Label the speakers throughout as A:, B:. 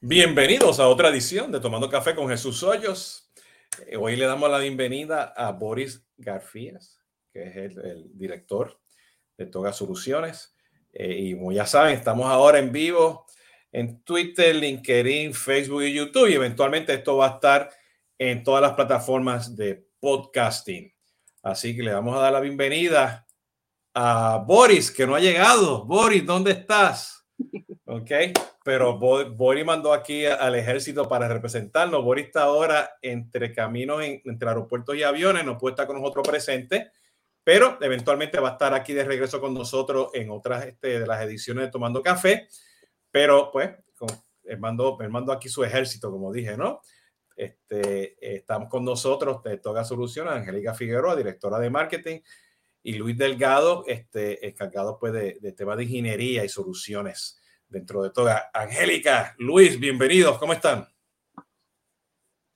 A: Bienvenidos a otra edición de Tomando Café con Jesús Hoyos. Eh, hoy le damos la bienvenida a Boris Garfías, que es el, director de Toga Soluciones. Eh, y como ya saben, estamos ahora en vivo en Twitter, LinkedIn, Facebook y YouTube. Y eventualmente esto va a estar en todas las plataformas de podcasting. Así que le vamos a dar la bienvenida a Boris, que no ha llegado. Boris, ¿dónde estás? Ok, pero Boris mandó aquí al ejército para representarnos. Boris está ahora entre caminos, entre aeropuertos y aviones, no puede estar con nosotros presente, pero eventualmente va a estar aquí de regreso con nosotros en otras este, de las ediciones de Tomando Café. Pero pues, con, él, mandó, aquí su ejército, como dije, ¿no? Este, estamos con nosotros de Toga Soluciones, Angélica Figueroa, directora de marketing, y Luis Delgado, este, encargado pues de, de temas de ingeniería y soluciones dentro de Toga. Angélica, Luis, bienvenidos, ¿cómo están?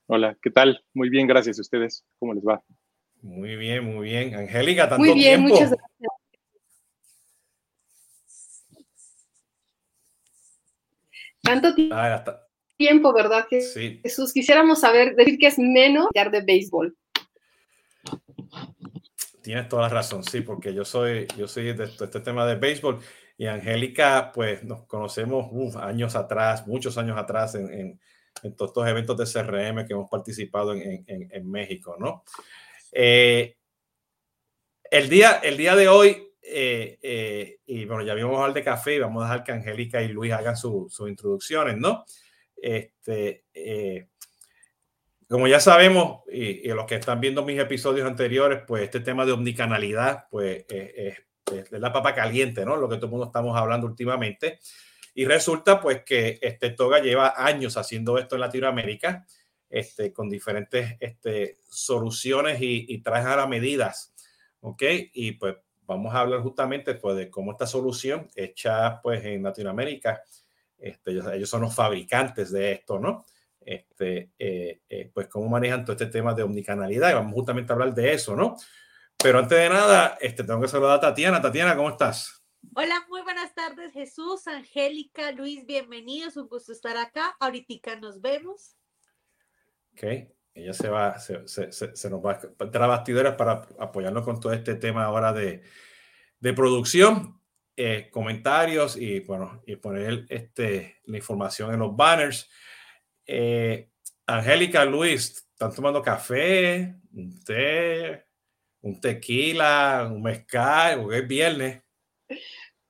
B: Hola, ¿qué tal? Muy bien, gracias a ustedes. ¿Cómo les va?
A: Muy bien, muy bien. Angélica, tanto muy bien, tiempo. Muchas gracias.
C: Tanto ah, tiempo, ¿verdad? Sí. Jesús, quisiéramos saber, decir que es menos de béisbol.
A: Tienes toda la razón, sí, porque yo soy, yo soy de este tema de béisbol y Angélica, pues nos conocemos años atrás, muchos años atrás en, todos estos eventos de CRM que hemos participado en, México, ¿no? Eh, el, día, el día de hoy, eh, eh, y bueno, ya vimos hablar de café y vamos a dejar que Angélica y Luis hagan sus introducciones, ¿no? Este, como ya sabemos, y, los que están viendo mis episodios anteriores, pues este tema de omnicanalidad, pues es, la papa caliente, ¿no? Lo que todo el mundo estamos hablando últimamente. Y resulta pues que este Toga lleva años haciendo esto en Latinoamérica este, con diferentes este, soluciones y, y trajes a las medidas. ¿Ok? Y pues vamos a hablar justamente pues, de cómo esta solución hecha pues en Latinoamérica, este, ellos, son los fabricantes de esto, ¿no? Este, eh, eh, pues cómo manejan todo este tema de omnicanalidad y vamos justamente a hablar de eso, ¿no? Pero antes de nada, este, tengo que saludar a Tatiana. Tatiana, ¿cómo estás?
D: Hola, muy buenas tardes, Jesús, Angélica, Luis, bienvenidos, un gusto estar acá. Ahorita nos vemos.
A: Ok, ella se va, se, se, se nos va a entrar a bastidores para apoyarnos con todo este tema ahora de, de producción, eh, comentarios y bueno, y poner este, la información en los banners. Eh, Angélica, Luis, ¿están tomando café, un té, un tequila, un mezcal? Porque es viernes.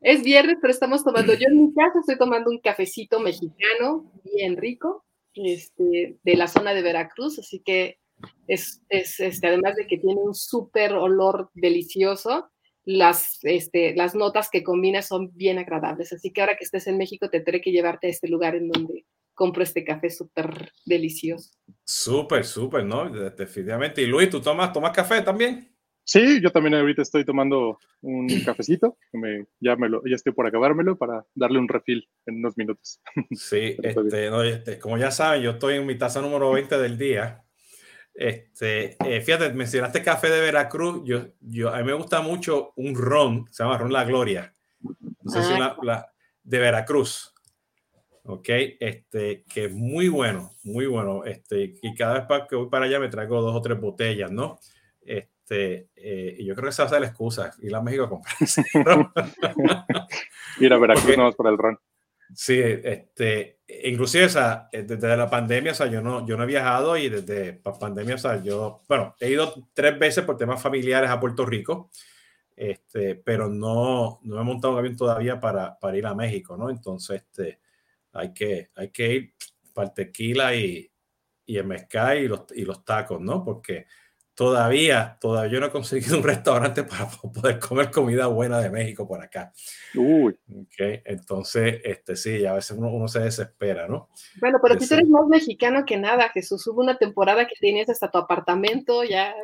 C: Es viernes, pero estamos tomando, yo en mi casa estoy tomando un cafecito mexicano bien rico este, de la zona de Veracruz, así que es, es este, además de que tiene un súper olor delicioso, las, este, las notas que combina son bien agradables. Así que ahora que estés en México, te tendré que llevarte a este lugar en donde compro este café súper delicioso.
A: Súper, súper, ¿no? Definitivamente. Y Luis, ¿tú tomas, tomas café también?
B: Sí, yo también ahorita estoy tomando un cafecito, me, ya, me lo, ya estoy por acabármelo para darle un refil en unos minutos.
A: Sí, este, no, este, como ya saben, yo estoy en mi taza número 20 del día. Este, eh, fíjate, mencionaste café de Veracruz. Yo, yo, a mí me gusta mucho un ron, se llama ron La Gloria. No sé si ah. la, de Veracruz. Ok, este, que es muy bueno, muy bueno. Este, y cada vez que voy para allá me traigo dos o tres botellas, ¿no? Este, eh, y yo creo que esa va a ser la excusa, ir a México a comprar.
B: ir a Veracruz no por el ron.
A: Sí, este, inclusive esa, eh, desde la pandemia, o sea, yo no, yo no he viajado y desde la pandemia, o sea, yo, bueno, he ido tres veces por temas familiares a Puerto Rico, este, pero no, no he montado un avión todavía para, para ir a México, ¿no? Entonces, este, hay que, hay que ir para el tequila y, y el mezcal y los, y los tacos, ¿no? Porque todavía, todavía yo no he conseguido un restaurante para poder comer comida buena de México por acá. Uy. Okay, entonces, este sí, a veces uno, se desespera, ¿no?
C: Bueno, pero tú eres más mexicano que nada, Jesús. Hubo una temporada que tenías hasta tu apartamento, ya.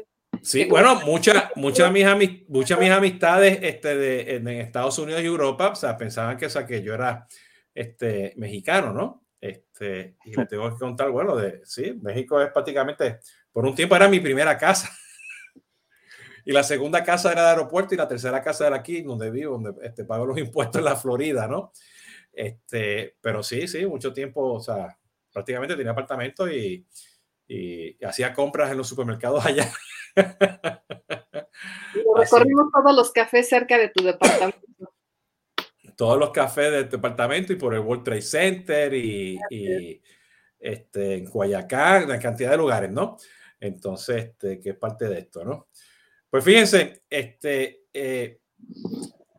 A: Sí, bueno, muchas muchas mis, muchas mis amistades este, de, en Estados Unidos y Europa, o sea, pensaban que, o sea, que yo era este, mexicano, ¿no? Este, y le tengo que contar, bueno, de, sí, México es prácticamente por un tiempo era mi primera casa. y la segunda casa era de aeropuerto y la tercera casa era aquí, donde vivo, donde este, pago los impuestos en la Florida, ¿no? Este, pero sí, sí, mucho tiempo, o sea, prácticamente tenía apartamento y, y hacía compras en los supermercados allá.
C: recorrimos todos los cafés cerca de tu departamento.
A: Todos los cafés del departamento y por el World Trade Center y, y este, en Guayacán, una cantidad de lugares, ¿no? Entonces, este, que es parte de esto, ¿no? Pues fíjense, este, eh,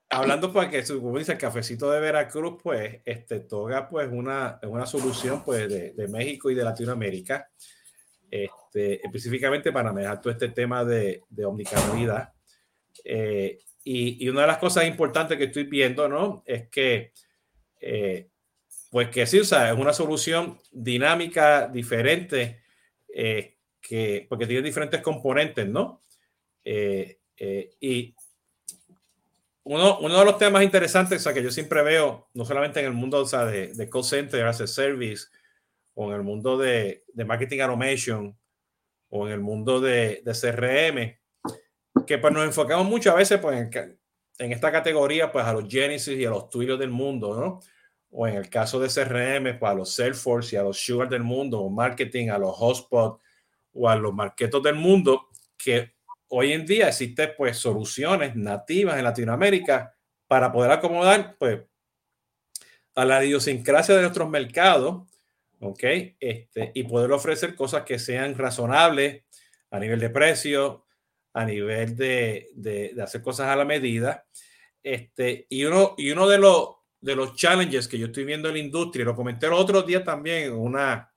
A: hablando pues que como dice el cafecito de Veracruz, pues este toga pues una, una solución pues de, de México y de Latinoamérica, este, específicamente para manejar todo este tema de, de omnicanalidad. Eh, y, y, una de las cosas importantes que estoy viendo, ¿no? Es que, eh, pues que sí, o sea, es una solución dinámica, diferente, eh, que, porque tiene diferentes componentes, ¿no? Eh, eh, y uno, uno, de los temas interesantes o sea, que yo siempre veo, no solamente en el mundo o sea, de, de call center as a service, o en el mundo de, de marketing automation, o en el mundo de, de, CRM, que pues nos enfocamos mucho a veces pues, en, en, esta categoría pues a los Genesis y a los Twilio del mundo, ¿no? O en el caso de CRM, pues a los Salesforce y a los Sugar del mundo, o marketing, a los Hotspot o a los marketos del mundo, que hoy en día existen pues soluciones nativas en Latinoamérica para poder acomodar pues a la idiosincrasia de nuestros mercados, ¿ok? Este, y poder ofrecer cosas que sean razonables a nivel de precio, a nivel de, de, de hacer cosas a la medida. Este, y uno, y uno de, los, de los challenges que yo estoy viendo en la industria, lo comenté el otro día también en una,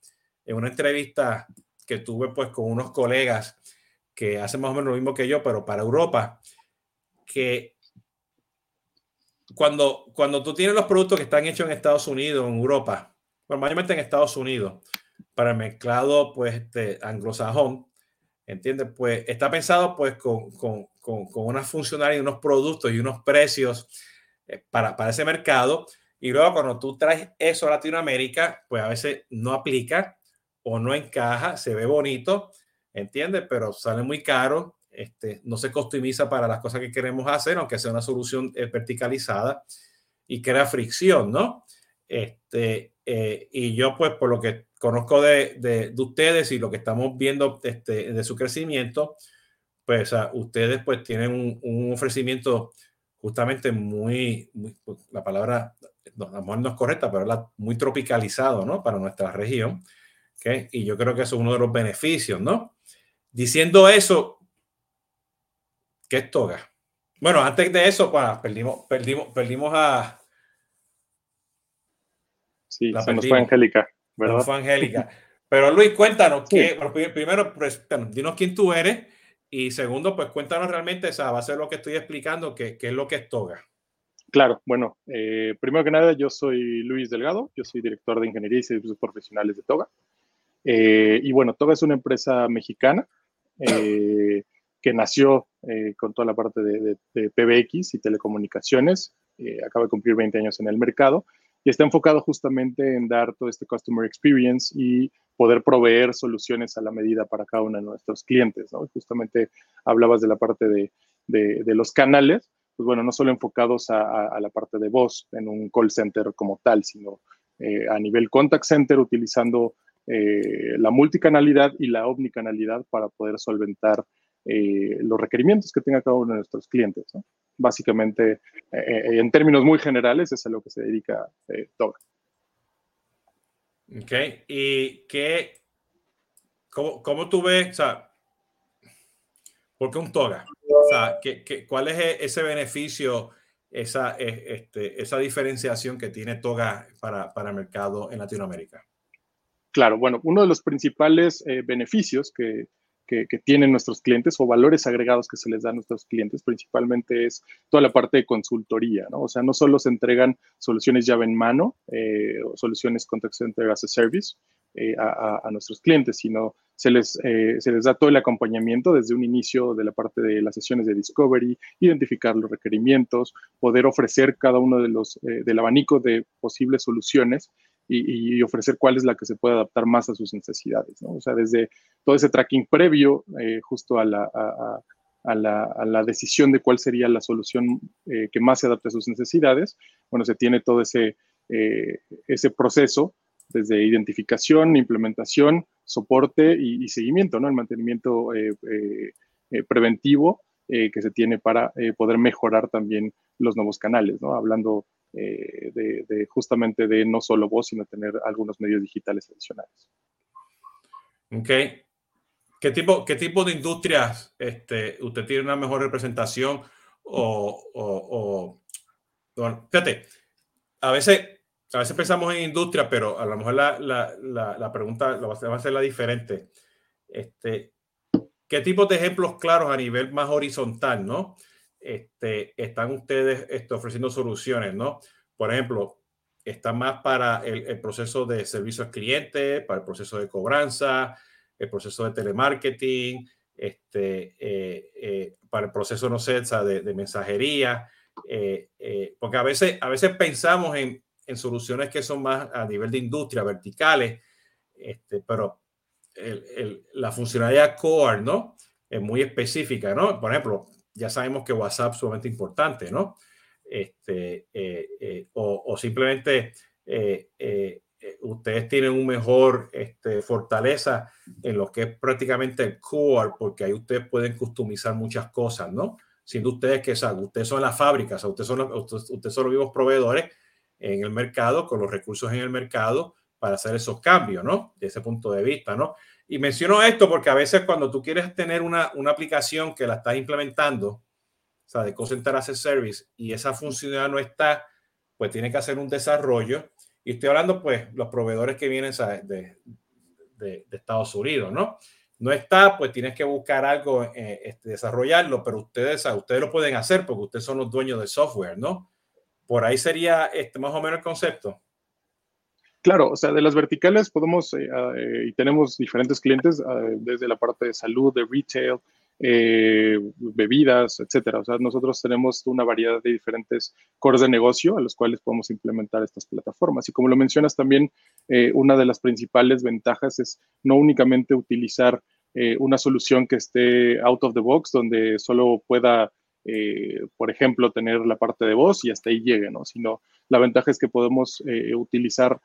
A: en una entrevista que tuve pues con unos colegas que hacen más o menos lo mismo que yo, pero para Europa, que cuando, cuando tú tienes los productos que están hechos en Estados Unidos, en Europa, bueno, mayormente en Estados Unidos, para el mezclado pues este, anglosajón, ¿entiendes? Pues está pensado pues con, con, con, con unas funcionalidades, unos productos y unos precios eh, para, para ese mercado. Y luego cuando tú traes eso a Latinoamérica, pues a veces no aplica o no encaja, se ve bonito, ¿entiendes? Pero sale muy caro, este, no se customiza para las cosas que queremos hacer, aunque sea una solución eh, verticalizada y crea fricción, ¿no? Este, eh, y yo, pues, por lo que conozco de, de, de, ustedes y lo que estamos viendo este, de su crecimiento, pues a ustedes pues tienen un, un ofrecimiento justamente muy, muy, pues, la palabra, no, a lo mejor no es correcta, pero la, muy tropicalizado, ¿no? Para nuestra región. ¿okay? Y yo creo que eso es uno de los beneficios, ¿no? Diciendo eso, ¿qué es toga? Bueno, antes de eso, pues, perdimos, perdimos, perdimos a.
B: Sí, la se nos fue Angélica, ¿verdad?
A: Fue Angélica. Pero Luis, cuéntanos, sí. que, primero, pues, dinos quién tú eres y segundo, pues cuéntanos realmente, esa va a ser lo que estoy explicando, qué, qué es lo que es toga.
B: Claro, bueno, eh, primero que nada, yo soy Luis Delgado, yo soy director de Ingeniería y Servicios Profesionales de Toga. Eh, y bueno, Toga es una empresa mexicana eh, que nació eh, con toda la parte de, de, de, PBX y telecomunicaciones, eh, acaba de cumplir 20 años en el mercado y está enfocado justamente en dar todo este customer experience y poder proveer soluciones a la medida para cada uno de nuestros clientes. Justamente hablabas de la parte de, de los canales, pues bueno, no solo enfocados a, la parte de voz en un call center como tal, sino eh, a nivel contact center utilizando eh, la multicanalidad y la omnicanalidad para poder solventar eh, los requerimientos que tenga cada uno de nuestros clientes. Básicamente, eh, en términos muy generales, es a lo que se dedica eh, Toga.
A: Ok, y qué, cómo, cómo, tú ves, o sea, ¿por qué un Toga? O sea, ¿qué, qué, cuál es e, ese beneficio, esa, este, esa diferenciación que tiene Toga para, para el mercado en Latinoamérica?
B: Claro, bueno, uno de los principales eh, beneficios que, que, tienen nuestros clientes o valores agregados que se les da a nuestros clientes principalmente es toda la parte de consultoría, ¿no? O sea, no solo se entregan soluciones llave en mano eh, o soluciones contact center as a service eh, a, a, nuestros clientes, sino se les, eh, se les da todo el acompañamiento desde un inicio de la parte de las sesiones de discovery, identificar los requerimientos, poder ofrecer cada uno de los, eh, del abanico de posibles soluciones y, y, ofrecer cuál es la que se puede adaptar más a sus necesidades. ¿no? O sea, desde todo ese tracking previo eh, justo a la, a, la, a la, decisión de cuál sería la solución eh, que más se adapte a sus necesidades, bueno, se tiene todo ese, ese proceso desde identificación, implementación, soporte y, seguimiento, ¿no? El mantenimiento preventivo que se tiene para poder mejorar también los nuevos canales, ¿no? Hablando de, justamente de no solo voz, sino tener algunos medios digitales adicionales.
A: Ok. ¿Qué tipo, qué tipo de industrias este, usted tiene una mejor representación? O, o, bueno, fíjate, a veces, a veces pensamos en industria, pero a lo mejor la, la, la, pregunta va a ser la diferente. Este, ¿Qué tipo de ejemplos claros a nivel más horizontal, no? Este, están ustedes este, ofreciendo soluciones, ¿no? Por ejemplo, está más para el, proceso de servicio al cliente, para el proceso de cobranza, el proceso de telemarketing, este, eh, eh, para el proceso, no sé, de, mensajería, eh, porque a veces, a veces pensamos en, en, soluciones que son más a nivel de industria, verticales, este, pero la funcionalidad core, ¿no? Es muy específica, ¿no? Por ejemplo, ya sabemos que WhatsApp es sumamente importante, ¿no? Este, o, o, simplemente eh, ustedes tienen un mejor este, fortaleza en lo que es prácticamente el core, porque ahí ustedes pueden customizar muchas cosas, ¿no? Siendo ustedes que saben, ustedes son las fábricas, ustedes son, ustedes son los vivos proveedores en el mercado, con los recursos en el mercado para hacer esos cambios, ¿no? De ese punto de vista, ¿no? Y menciono esto porque a veces cuando tú quieres tener una, una aplicación que la estás implementando, o sea, de Center as a Service, y esa funcionalidad no está, pues tiene que hacer un desarrollo y estoy hablando, pues, los proveedores que vienen de, de, Estados Unidos, ¿no? No está, pues tienes que buscar algo, eh, este, desarrollarlo, pero ustedes, ustedes lo pueden hacer porque ustedes son los dueños del software, ¿no? Por ahí sería este, más o menos el concepto.
B: Claro, o sea, de las verticales podemos, eh, eh, y tenemos diferentes clientes, desde la parte de salud, de retail, eh, bebidas, etcétera. O sea, nosotros tenemos una variedad de diferentes cores de negocio a los cuales podemos implementar estas plataformas. Y como lo mencionas también, una de las principales ventajas es no únicamente utilizar una solución que esté out of the box, donde solo pueda, por ejemplo, tener la parte de voz y hasta ahí llegue, ¿no? Sino la ventaja es que podemos utilizar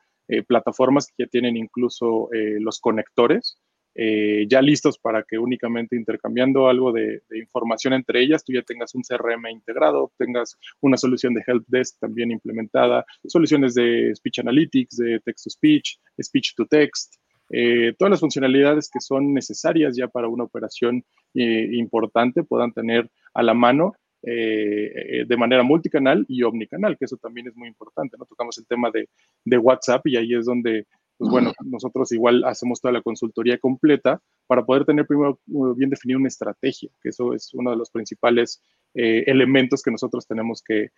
B: plataformas que ya tienen incluso los conectores eh, ya listos para que únicamente intercambiando algo de, información entre ellas, tú ya tengas un CRM integrado, tengas una solución de help desk también implementada, soluciones de speech analytics, de text to speech, speech to text, eh, todas las funcionalidades que son necesarias ya para una operación eh, importante puedan tener a la mano de manera multicanal y omnicanal, que eso también es muy importante, ¿no? Tocamos el tema de, de WhatsApp y ahí es donde pues bueno, nosotros igual hacemos toda la consultoría completa para poder tener primero uh, bien definida una estrategia, que eso es uno de los principales eh, elementos que nosotros tenemos que,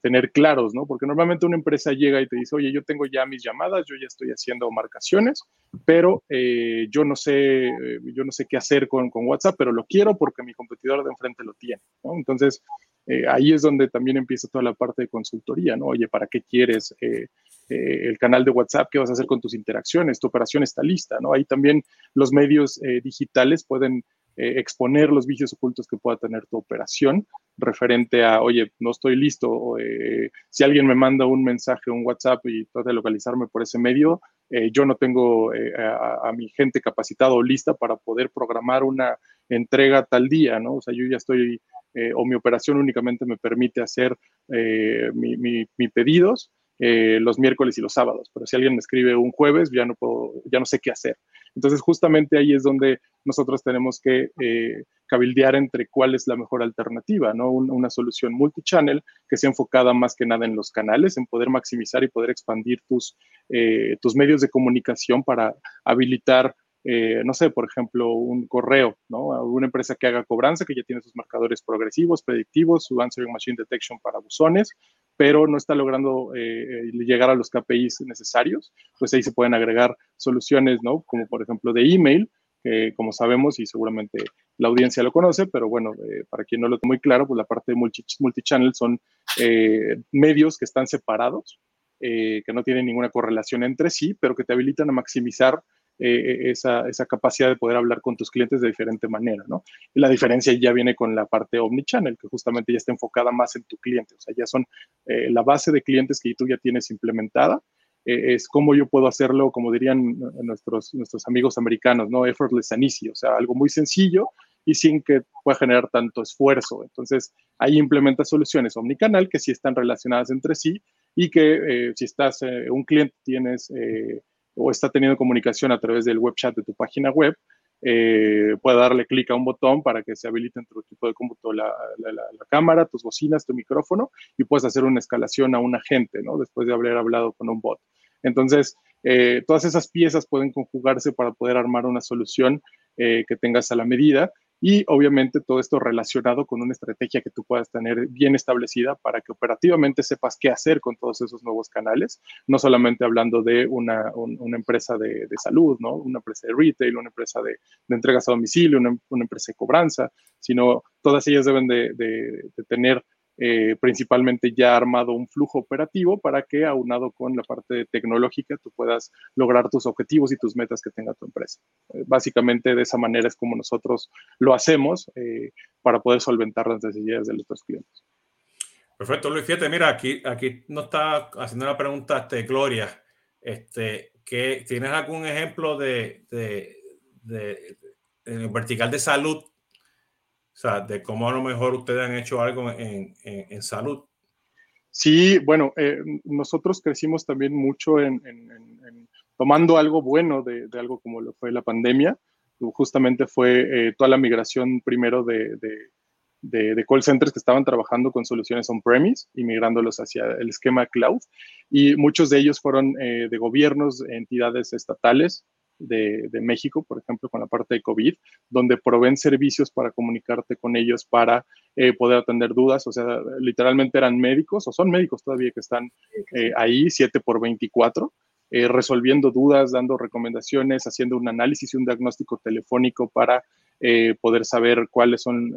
B: tener claros, ¿no? Porque normalmente una empresa llega y te dice, oye, yo tengo ya mis llamadas, yo ya estoy haciendo marcaciones, pero eh, yo no sé, eh, yo no sé qué hacer con, con, WhatsApp, pero lo quiero porque mi competidor de enfrente lo tiene, ¿no? Entonces, ahí es donde también empieza toda la parte de consultoría, ¿no? Oye, ¿para qué quieres? Eh, el canal de WhatsApp, qué vas a hacer con tus interacciones, tu operación está lista, ¿no? Ahí también los medios eh, digitales pueden eh, exponer los vicios ocultos que pueda tener tu operación referente a, oye, no estoy listo, o, si alguien me manda un mensaje, un WhatsApp y trata de localizarme por ese medio, yo no tengo a, a, mi gente capacitada o lista para poder programar una entrega tal día, ¿no? O sea, yo ya estoy, o mi operación únicamente me permite hacer mis mi pedidos eh, los miércoles y los sábados, pero si alguien me escribe un jueves, ya no puedo, ya no sé qué hacer. Entonces, justamente ahí es donde nosotros tenemos que eh, cabildear entre cuál es la mejor alternativa, ¿no? una solución multichannel que sea enfocada más que nada en los canales, en poder maximizar y poder expandir tus, eh, tus medios de comunicación para habilitar eh, no sé, por ejemplo, un correo, ¿no? Una empresa que haga cobranza, que ya tiene sus marcadores progresivos, predictivos, su answering machine detection para buzones, pero no está logrando eh, llegar a los KPIs necesarios, pues ahí se pueden agregar soluciones, ¿no? Como por ejemplo de email, que como sabemos y seguramente la audiencia lo conoce, pero bueno, eh, para quien no lo tiene muy claro, pues la parte de multi multichannel son medios que están separados, que no tienen ninguna correlación entre sí, pero que te habilitan a maximizar eh, esa, esa, capacidad de poder hablar con tus clientes de diferente manera, ¿no? Y la diferencia ya viene con la parte omnichannel, que justamente ya está enfocada más en tu cliente, o sea, ya son eh, la base de clientes que tú ya tienes implementada, eh, es cómo yo puedo hacerlo, como dirían nuestros, nuestros amigos americanos, ¿no? Effortless and easy, o sea, algo muy sencillo y sin que pueda generar tanto esfuerzo. Entonces, ahí implementa soluciones omnicanal que sí están relacionadas entre sí y que si estás, un cliente tienes o está teniendo comunicación a través del web chat de tu página web, eh, puede darle clic a un botón para que se habilite en tu equipo de cómputo la, cámara, tus bocinas, tu micrófono y puedes hacer una escalación a un agente, ¿no? Después de haber hablado con un bot. Entonces, eh, todas esas piezas pueden conjugarse para poder armar una solución eh, que tengas a la medida y obviamente todo esto relacionado con una estrategia que tú puedas tener bien establecida para que operativamente sepas qué hacer con todos esos nuevos canales, no solamente hablando de una, empresa de, salud, ¿no? una empresa de retail, una empresa de, entregas a domicilio, una, empresa de cobranza, sino todas ellas deben de tener eh, principalmente ya armado un flujo operativo para que, aunado con la parte tecnológica, tú puedas lograr tus objetivos y tus metas que tenga tu empresa. Eh, básicamente, de esa manera es como nosotros lo hacemos eh, para poder solventar las necesidades de nuestros clientes.
A: Perfecto, Luis. Fíjate, mira, aquí, aquí nos está haciendo una pregunta este, Gloria. Este, que, ¿Tienes algún ejemplo de, de, de, vertical de salud sea, de cómo a lo mejor ustedes han hecho algo en, en, salud.
B: Sí, bueno, eh, nosotros crecimos también mucho en, en tomando algo bueno de, de, algo como lo fue la pandemia. Justamente fue eh, toda la migración primero de, de, de, call centers que estaban trabajando con soluciones on-premise y migrándolos hacia el esquema cloud. Y muchos de ellos fueron eh, de gobiernos, entidades estatales, de, México, por ejemplo, con la parte de COVID, donde proveen servicios para comunicarte con ellos para eh, poder atender dudas. O sea, literalmente eran médicos o son médicos todavía que están eh, ahí 7 por 24. Eh, resolviendo dudas, dando recomendaciones, haciendo un análisis y un diagnóstico telefónico para poder saber cuáles son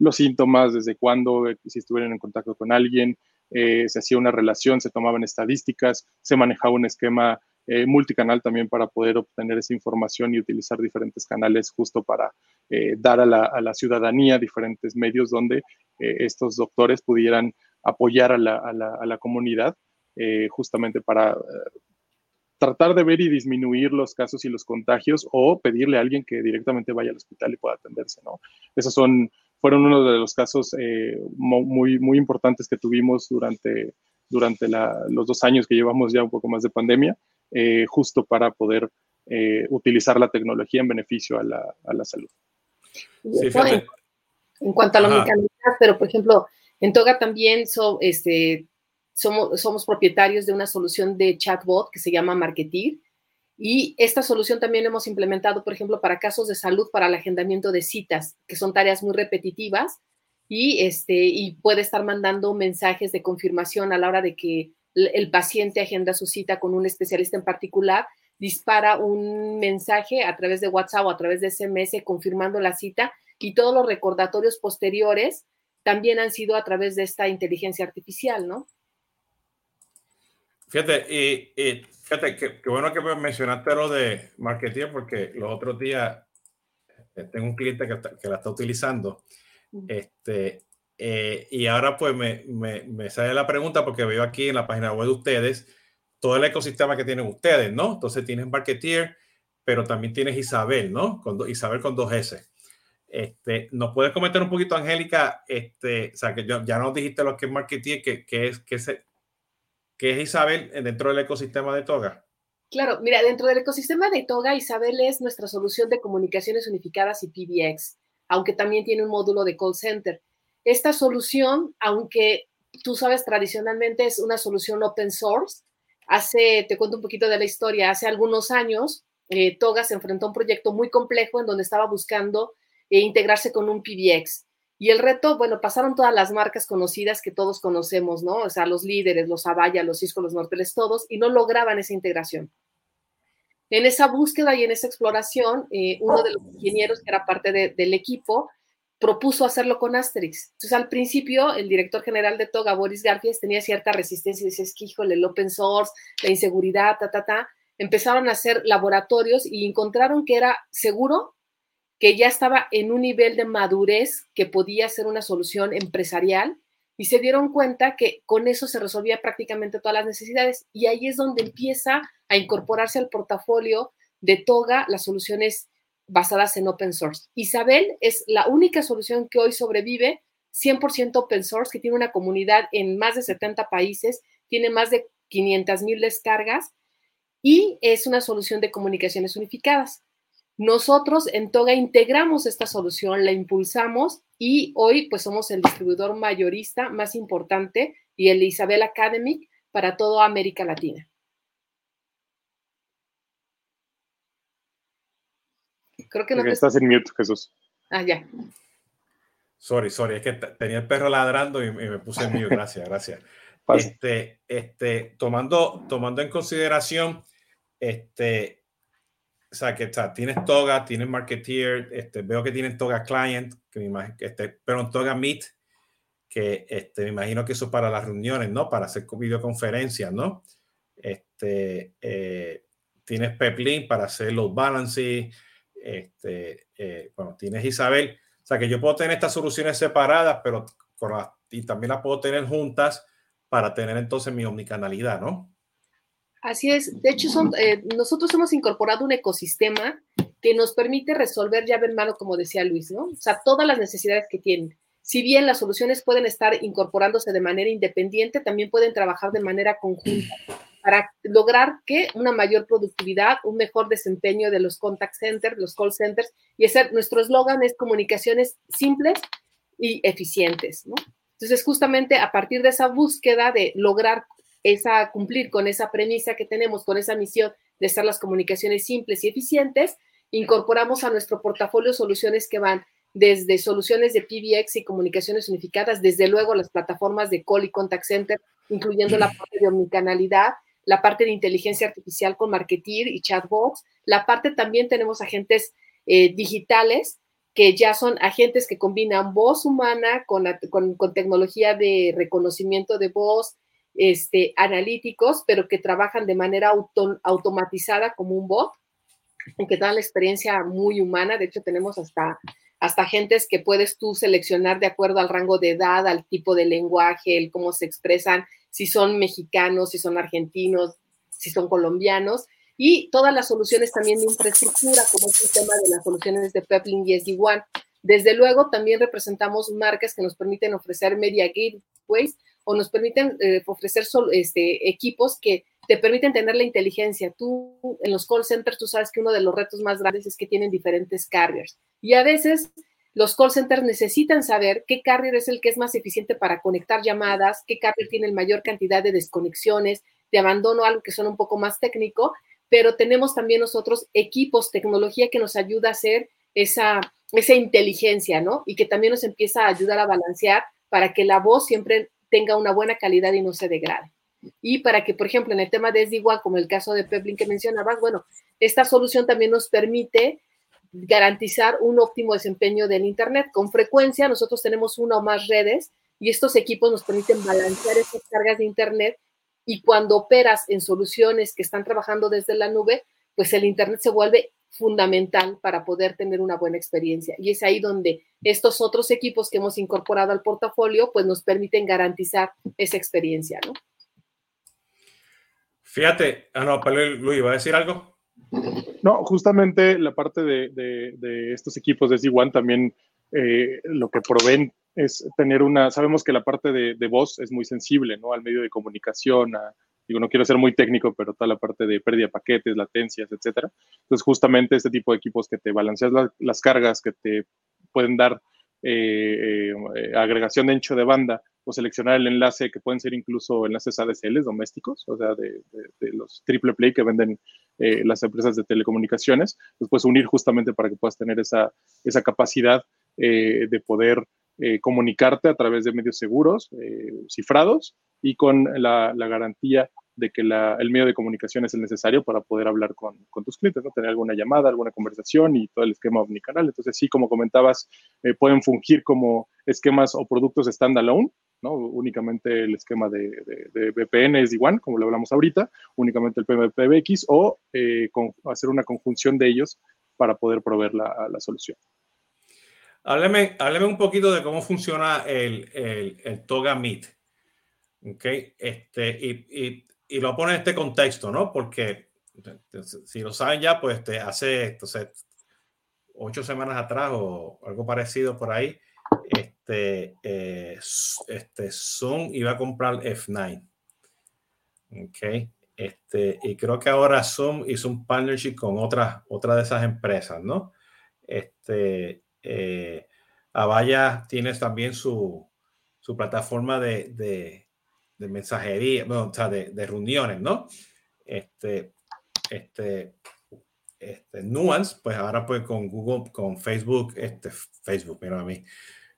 B: los síntomas, desde cuándo, si estuvieron en contacto con alguien, se hacía una relación, se tomaban estadísticas, se manejaba un esquema eh, multicanal también para poder obtener esa información y utilizar diferentes canales justo para eh, dar a la, ciudadanía diferentes medios donde eh, estos doctores pudieran apoyar a la, comunidad justamente para tratar de ver y disminuir los casos y los contagios o pedirle a alguien que directamente vaya al hospital y pueda atenderse, ¿no? Esos son, fueron uno de los casos muy, muy importantes que tuvimos durante, durante los dos años que llevamos ya un poco más de pandemia eh, justo para poder eh, utilizar la tecnología en beneficio a la, a la salud.
C: en, cuanto a la omnicanalidad, pero por ejemplo, en Toga también este, somos, somos propietarios de una solución de chatbot que se llama Marketir. Y esta solución también la hemos implementado, por ejemplo, para casos de salud, para el agendamiento de citas, que son tareas muy repetitivas y, este, y puede estar mandando mensajes de confirmación a la hora de que el paciente agenda su cita con un especialista en particular, dispara un mensaje a través de WhatsApp o a través de SMS confirmando la cita y todos los recordatorios posteriores también han sido a través de esta inteligencia artificial, ¿no?
A: Fíjate, y, fíjate, que, bueno que mencionaste lo de marketing porque los otros días eh, tengo un cliente que, que la está utilizando. Este, eh, y ahora pues me, me, sale la pregunta porque veo aquí en la página web de ustedes todo el ecosistema que tienen ustedes, ¿no? Entonces tienes Marketeer, pero también tienes Isabel, ¿no? Con Isabel con dos S. Este, ¿Nos puedes comentar un poquito, Angélica? Este, o sea, que ya nos dijiste lo que es Marketeer, que, que es, que, se, que es Isabel dentro del ecosistema de Toga.
C: Claro, mira, dentro del ecosistema de Toga, Isabel es nuestra solución de comunicaciones unificadas y PBX, aunque también tiene un módulo de call center. Esta solución, aunque tú sabes, tradicionalmente es una solución open source, hace, te cuento un poquito de la historia, hace algunos años, eh, Toga se enfrentó a un proyecto muy complejo en donde estaba buscando eh, integrarse con un PBX. Y el reto, bueno, pasaron todas las marcas conocidas que todos conocemos, ¿no? O sea, los líderes, los Avaya, los Cisco, los Norteles, todos, y no lograban esa integración. En esa búsqueda y en esa exploración, eh, uno de los ingenieros que era parte del equipo propuso hacerlo con Asterix. Entonces, al principio, el director general de Toga, Boris Garfias, tenía cierta resistencia y decía, es que, híjole, el open source, la inseguridad, ta, ta, ta. empezaron a hacer laboratorios y encontraron que era seguro, que ya estaba en un nivel de madurez que podía ser una solución empresarial y se dieron cuenta que con eso se resolvía prácticamente todas las necesidades y ahí es donde empieza a incorporarse al portafolio de Toga las soluciones basadas en open source. Isabel es la única solución que hoy sobrevive 100% open source, que tiene una comunidad en más de 70 países, tiene más de 500 mil descargas y es una solución de comunicaciones unificadas. Nosotros en Toga integramos esta solución, la impulsamos y hoy pues somos el distribuidor mayorista más importante y el Isabel Academic para toda América Latina.
B: Creo que no. Estás en mute, Jesús.
C: Ah, ya.
A: Sorry, sorry, es que tenía el perro ladrando y, me puse en mute. Gracias, gracias. este, este, tomando, tomando en consideración, este, o sea, que está, tienes Toga, tienes Marketeer, este, veo que tienes Toga Client, que me imagino, este, pero en Toga Meet, que este, me imagino que eso es para las reuniones, ¿no? Para hacer videoconferencias, ¿no? Este, eh, tienes Peplink para hacer los balances, este, eh, tienes Isabel, o sea que yo puedo tener estas soluciones separadas, pero y también las puedo tener juntas para tener entonces mi omnicanalidad, ¿no?
C: Así es. De hecho, eh, nosotros hemos incorporado un ecosistema que nos permite resolver llave en mano, como decía Luis, ¿no? O sea, todas las necesidades que tienen. Si bien las soluciones pueden estar incorporándose de manera independiente, también pueden trabajar de manera conjunta para lograr que una mayor productividad, un mejor desempeño de los contact centers, los call centers, y ese, nuestro eslogan es comunicaciones simples y eficientes, ¿no? Entonces, justamente a partir de esa búsqueda de lograr esa, cumplir con esa premisa que tenemos, con esa misión de estar las comunicaciones simples y eficientes, incorporamos a nuestro portafolio soluciones que van desde soluciones de PBX y comunicaciones unificadas, desde luego las plataformas de call y contact center, incluyendo la parte de omnicanalidad, la parte de inteligencia artificial con Marketeer y chatbots, la parte también tenemos agentes eh, digitales que ya son agentes que combinan voz humana con, con tecnología de reconocimiento de voz, este, analíticos, pero que trabajan de manera automatizada como un bot, que dan la experiencia muy humana. De hecho, tenemos hasta, hasta agentes que puedes tú seleccionar de acuerdo al rango de edad, al tipo de lenguaje, el cómo se expresan, si son mexicanos, si son argentinos, si son colombianos. Y todas las soluciones también de infraestructura, como el sistema de las soluciones de Peplink y SD-WAN. Desde luego, también representamos marcas que nos permiten ofrecer media gateways o nos permiten eh, ofrecer este, equipos que te permiten tener la inteligencia. Tú en los call centers, tú sabes que uno de los retos más grandes es que tienen diferentes carriers. Y a veces los call centers necesitan saber qué carrier es el que es más eficiente para conectar llamadas, qué carrier tiene la mayor cantidad de desconexiones, de abandono, algo que suena un poco más técnico, pero tenemos también nosotros equipos, tecnología que nos ayuda a hacer esa, esa inteligencia, ¿no? Y que también nos empieza a ayudar a balancear para que la voz siempre tenga una buena calidad y no se degrade. Y para que, por ejemplo, en el tema de igual como el caso de Peplin que mencionabas, bueno, esta solución también nos permite garantizar un óptimo desempeño del Internet. Con frecuencia nosotros tenemos una o más redes y estos equipos nos permiten balancear esas cargas de Internet y cuando operas en soluciones que están trabajando desde la nube, pues el Internet se vuelve fundamental para poder tener una buena experiencia. Y es ahí donde estos otros equipos que hemos incorporado al portafolio, pues nos permiten garantizar esa experiencia, ¿no?
A: Fíjate, ah, no, Luis, ¿va a decir algo?
B: No, justamente la parte de, estos equipos de Z1 también eh, lo que proveen es tener una, sabemos que la parte de, de, voz es muy sensible, ¿no? Al medio de comunicación, a, digo, no quiero ser muy técnico, pero toda la parte de pérdida de paquetes, latencias, etcétera. Entonces, justamente este tipo de equipos que te balanceas las cargas, que te pueden dar eh, eh, agregación de ancho de banda o seleccionar el enlace, que pueden ser incluso enlaces ADSL domésticos, o sea, de, los triple play que venden eh, las empresas de telecomunicaciones, puedes unir justamente para que puedas tener esa, esa capacidad de poder comunicarte a través de medios seguros, cifrados, y con la, garantía de que el medio de comunicación es el necesario para poder hablar con, tus clientes, ¿no? tener alguna llamada, alguna conversación y todo el esquema omnicanal. Entonces, sí, como comentabas, eh, pueden fungir como esquemas o productos standalone ¿no? Únicamente el esquema de, de, VPN es igual, como lo hablamos ahorita, únicamente el PBX o eh, hacer una conjunción de ellos para poder proveer la, solución.
A: Hábleme, un poquito de cómo funciona el, Toga Meet. Este, y, y, lo pone en este contexto, ¿no? Porque si lo saben ya, pues este, hace entonces, ocho semanas atrás o algo parecido por ahí, este, eh, este Zoom iba a comprar F9. Ok. Este, y creo que ahora Zoom hizo un partnership con otra, otra de esas empresas, ¿no? Este, eh, Avaya tiene también su, su plataforma de, de, de mensajería, o sea, de, de, reuniones, ¿no? Este, este, este, Nuance, pues ahora pues con Google, con Facebook, este, Facebook, mira a mí,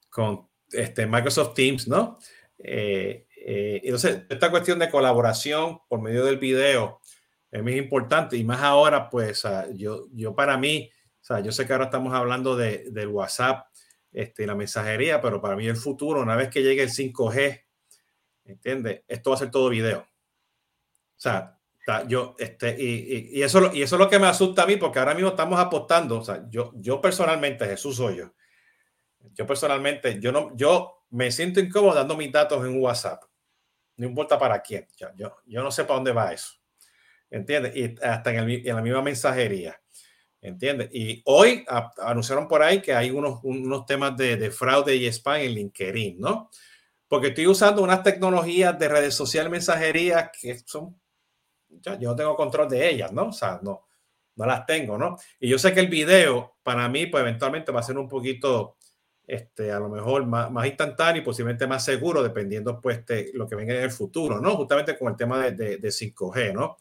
A: con este, Microsoft Teams, ¿no? Eh, eh, entonces, esta cuestión de colaboración por medio del video es muy importante y más ahora, pues yo, yo para mí, o sea, yo sé que ahora estamos hablando de, del WhatsApp este, la mensajería, pero para mí el futuro, una vez que llegue el 5G, ¿entiendes? Esto va a ser todo video. O sea, yo, este, y, y, eso, y eso es lo que me asusta a mí, porque ahora mismo estamos apostando, o sea, yo, yo personalmente, Jesús soy yo, yo personalmente, yo, no, yo me siento incómodo dando mis datos en WhatsApp, no importa para quién, yo, yo, yo no sé para dónde va eso, ¿entiendes? Y hasta en, el, en la misma mensajería, ¿entiendes? Y hoy a, anunciaron por ahí que hay unos, unos temas de, de fraude y spam en LinkedIn, ¿no? Porque estoy usando unas tecnologías de redes sociales, mensajería que son yo no tengo control de ellas, ¿no? O sea, no, no las tengo, ¿no? Y yo sé que el video para mí, pues eventualmente va a ser un poquito, este, a lo mejor más, más instantáneo y posiblemente más seguro, dependiendo, pues, de lo que venga en el futuro, ¿no? Justamente con el tema de, de, de 5G, ¿no?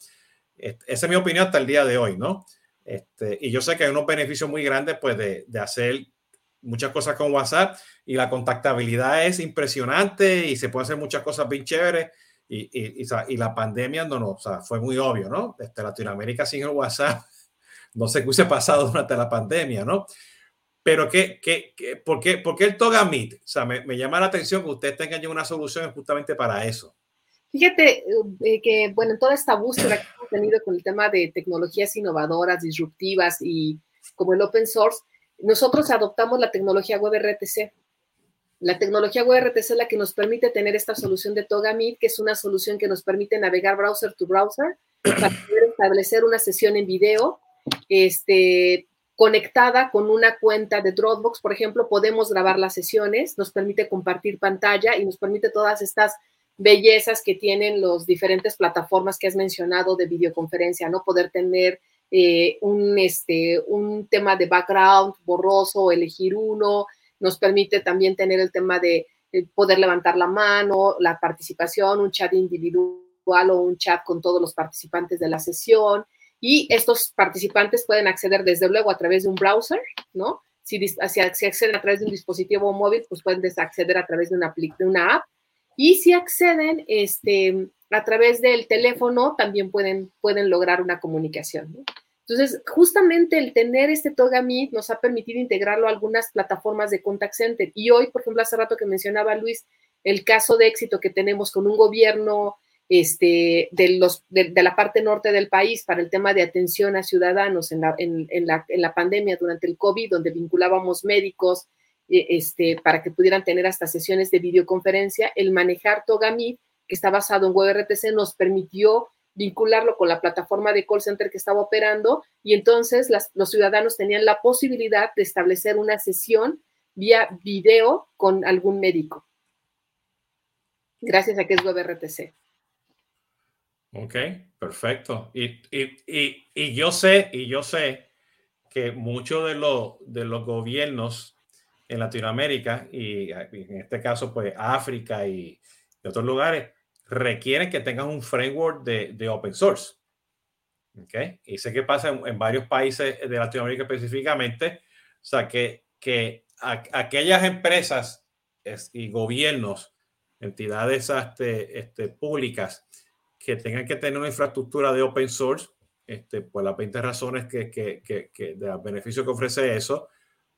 A: Este, esa es mi opinión hasta el día de hoy, ¿no? Este, y yo sé que hay unos beneficios muy grandes, pues, de, de hacer muchas cosas con WhatsApp y la contactabilidad es impresionante y se puede hacer muchas cosas bien chéveres y, y, y, la pandemia no, no, o sea, fue muy obvio, ¿no? Desde Latinoamérica sin el WhatsApp, no sé qué hubiese pasado durante la pandemia, ¿no? Pero ¿qué, qué, qué, por, qué, ¿por qué el Toga Meet? O sea, me, me, llama la atención que ustedes tengan ya una solución justamente para eso.
C: Fíjate eh, que, bueno, en toda esta búsqueda que hemos tenido con el tema de tecnologías innovadoras, disruptivas y como el open source, nosotros adoptamos la tecnología WebRTC. La tecnología WebRTC es la que nos permite tener esta solución de Toga Meet, que es una solución que nos permite navegar browser to browser para poder establecer una sesión en video este, conectada con una cuenta de Dropbox, por ejemplo, podemos grabar las sesiones, nos permite compartir pantalla y nos permite todas estas bellezas que tienen las diferentes plataformas que has mencionado de videoconferencia, ¿no? Poder tener eh, un, este, un tema de background borroso, elegir uno, nos permite también tener el tema de poder levantar la mano, la participación, un chat individual o un chat con todos los participantes de la sesión. Y estos participantes pueden acceder desde luego a través de un browser, ¿no? Si, si, acceden a través de un dispositivo móvil, pues pueden acceder a través de una, de una app. Y si acceden este, a través del teléfono, también pueden, pueden lograr una comunicación. Entonces, justamente el tener este Toga Meet nos ha permitido integrarlo a algunas plataformas de contact center. Y hoy, por ejemplo, hace rato que mencionaba Luis, el caso de éxito que tenemos con un gobierno este, de, los, de, la parte norte del país para el tema de atención a ciudadanos en la, en, la, en la, pandemia durante el COVID, donde vinculábamos médicos eh, este, para que pudieran tener hasta sesiones de videoconferencia, el manejar Toga Meet, que está basado en WebRTC, nos permitió vincularlo con la plataforma de call center que estaba operando y entonces las, los ciudadanos tenían la posibilidad de establecer una sesión vía video con algún médico. Gracias a que es WebRTC.
A: Ok, perfecto. Y, y, y, y, yo sé, y yo sé que muchos de, los de los gobiernos en Latinoamérica y en este caso pues África y otros lugares requieren que tengas un framework de, de open source. ¿Okay? Y sé que pasa en, varios países de Latinoamérica específicamente, o sea, que, que aquellas empresas es, y gobiernos, entidades este, este, públicas que tengan que tener una infraestructura de open source, este, por las 20 razones que, que, que, que de que ofrece eso,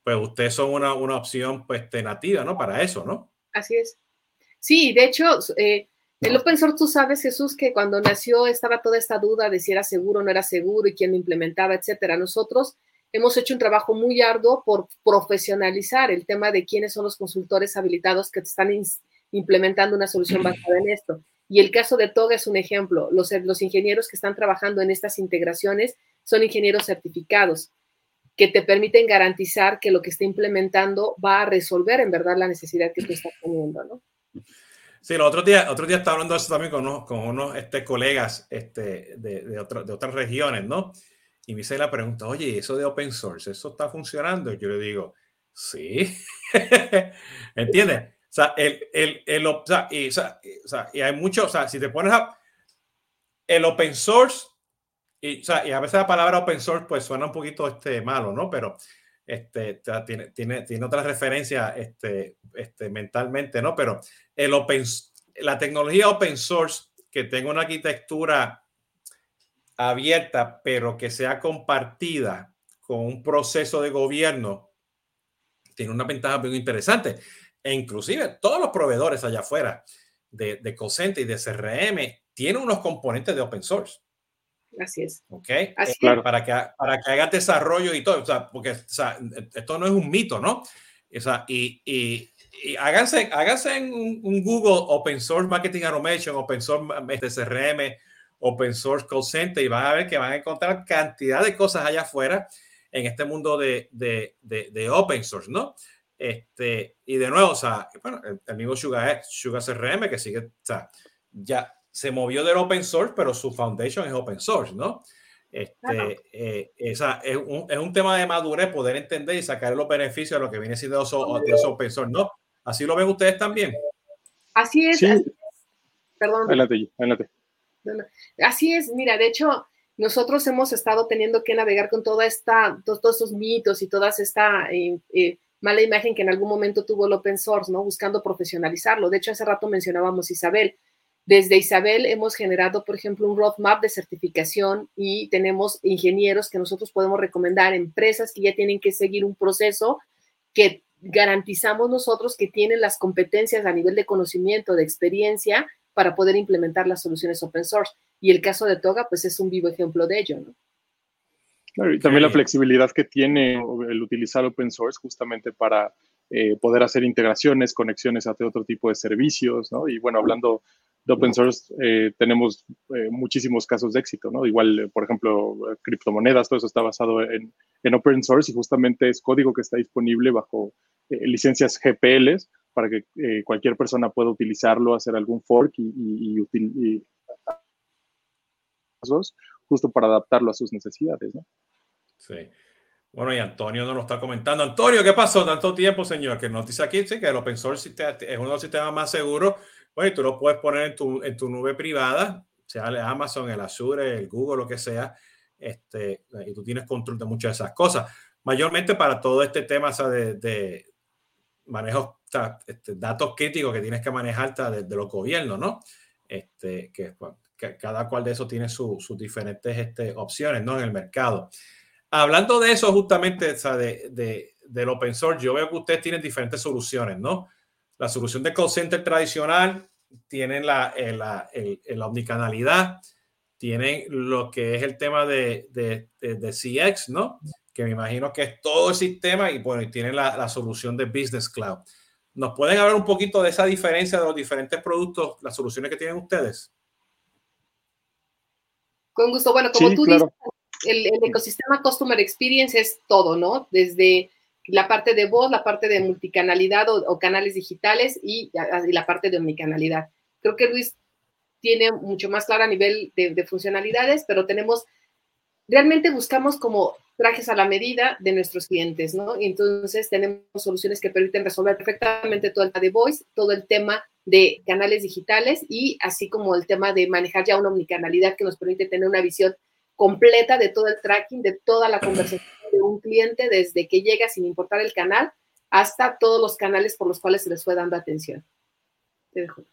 A: pues ustedes son una, una opción pues, nativa, ¿no? Para eso, ¿no?
C: Así es. Sí, de hecho, eh, el open source, tú sabes, Jesús, que cuando nació estaba toda esta duda de si era seguro o no era seguro y quién lo implementaba, etcétera. Nosotros hemos hecho un trabajo muy arduo por profesionalizar el tema de quiénes son los consultores habilitados que están implementando una solución basada en esto. Y el caso de Toga es un ejemplo. Los, los ingenieros que están trabajando en estas integraciones son ingenieros certificados que te permiten garantizar que lo que está implementando va a resolver en verdad la necesidad que tú estás teniendo, ¿no?
A: Sí, el otro día, otro día estaba hablando de eso también con unos, con unos este, colegas este, de, de, de, otras regiones, ¿no? Y me hice la pregunta, oye, eso de open source, ¿eso está funcionando? Y yo le digo, sí. ¿Entiendes? O sea, el, el, el o sea, y, o sea, y, hay mucho, o sea, si te pones a... El open source, y, o sea, y a veces la palabra open source pues suena un poquito este, malo, ¿no? Pero este, tiene, tiene, tiene otra referencia este, este, mentalmente, ¿no? Pero el open, la tecnología open source que tenga una arquitectura abierta, pero que sea compartida con un proceso de gobierno, tiene una ventaja muy interesante. E inclusive todos los proveedores allá afuera de, de Cosente y de CRM tienen unos componentes de open source.
C: Así es.
A: ¿Ok? Así claro. Para que, para que hagas desarrollo y todo. O sea, porque o sea, esto no es un mito, ¿no? O sea, y, y, y háganse, háganse en un, un, Google Open Source Marketing Automation, Open Source este, CRM, Open Source Call Center y van a ver que van a encontrar cantidad de cosas allá afuera en este mundo de, de, de, de Open Source, ¿no? Este, y de nuevo, o sea, bueno, el, el mismo Sugar, Sugar CRM que sigue, o sea, ya se movió del open source, pero su foundation es open source, ¿no? Este, claro. eh, esa, es, un, es, un, tema de madurez poder entender y sacar los beneficios de lo que viene siendo eso, de eso open source, ¿no? ¿Así lo ven ustedes también?
C: Así es. Sí. Así. Perdón.
B: Adelante, adelante.
C: Así es, mira, de hecho, nosotros hemos estado teniendo que navegar con toda esta, todos, todos estos mitos y toda esta eh, eh, mala imagen que en algún momento tuvo el open source, ¿no? Buscando profesionalizarlo. De hecho, hace rato mencionábamos Isabel desde Isabel hemos generado, por ejemplo, un roadmap de certificación y tenemos ingenieros que nosotros podemos recomendar, empresas que ya tienen que seguir un proceso que garantizamos nosotros que tienen las competencias a nivel de conocimiento, de experiencia para poder implementar las soluciones open source. Y el caso de Toga, pues es un vivo ejemplo de ello, ¿no?
B: Claro, y también la flexibilidad que tiene el utilizar open source justamente para eh, poder hacer integraciones, conexiones a otro tipo de servicios, ¿no? Y bueno, hablando open source eh, tenemos eh, muchísimos casos de éxito, ¿no? Igual, eh, por ejemplo, criptomonedas, todo eso está basado en, en, open source y justamente es código que está disponible bajo eh, licencias GPLs para que eh, cualquier persona pueda utilizarlo, hacer algún fork y, y, y, justo para adaptarlo a sus necesidades, ¿no?
A: Sí. Bueno, y Antonio nos lo está comentando. Antonio, ¿qué pasó tanto tiempo, señor? Que nos dice aquí que el open source es uno de los sistemas más seguros bueno, y tú lo puedes poner en tu, en tu nube privada, sea el Amazon, el Azure, el Google, lo que sea, este, y tú tienes control de muchas de esas cosas. Mayormente para todo este tema de, de, manejo, o sea, este, datos críticos que tienes que manejar de, de los gobiernos, ¿no? Este, que, que, cada cual de esos tiene su, sus diferentes este, opciones, ¿no? En el mercado. Hablando de eso, justamente, o sea, de, de, del open source, yo veo que ustedes tienen diferentes soluciones, ¿no? La solución de call center tradicional tienen la, eh, la, el, la omnicanalidad, tienen lo que es el tema de, de, de, de, CX, ¿no? Que me imagino que es todo el sistema y bueno, y tienen la, la, solución de Business Cloud. ¿Nos pueden hablar un poquito de esa diferencia de los diferentes productos, las soluciones que tienen ustedes?
C: Con gusto. Bueno, como sí, tú claro. dices, el, el, ecosistema Customer Experience es todo, ¿no? Desde la parte de voz, la parte de multicanalidad o, canales digitales y, la parte de omnicanalidad. Creo que Luis tiene mucho más claro a nivel de, de, funcionalidades, pero tenemos, realmente buscamos como trajes a la medida de nuestros clientes, ¿no? Y entonces tenemos soluciones que permiten resolver perfectamente todo el tema de voice, todo el tema de canales digitales y así como el tema de manejar ya una omnicanalidad que nos permite tener una visión completa de todo el tracking, de toda la conversación un cliente desde que llega sin importar el canal hasta todos los canales por los cuales se les fue dando atención.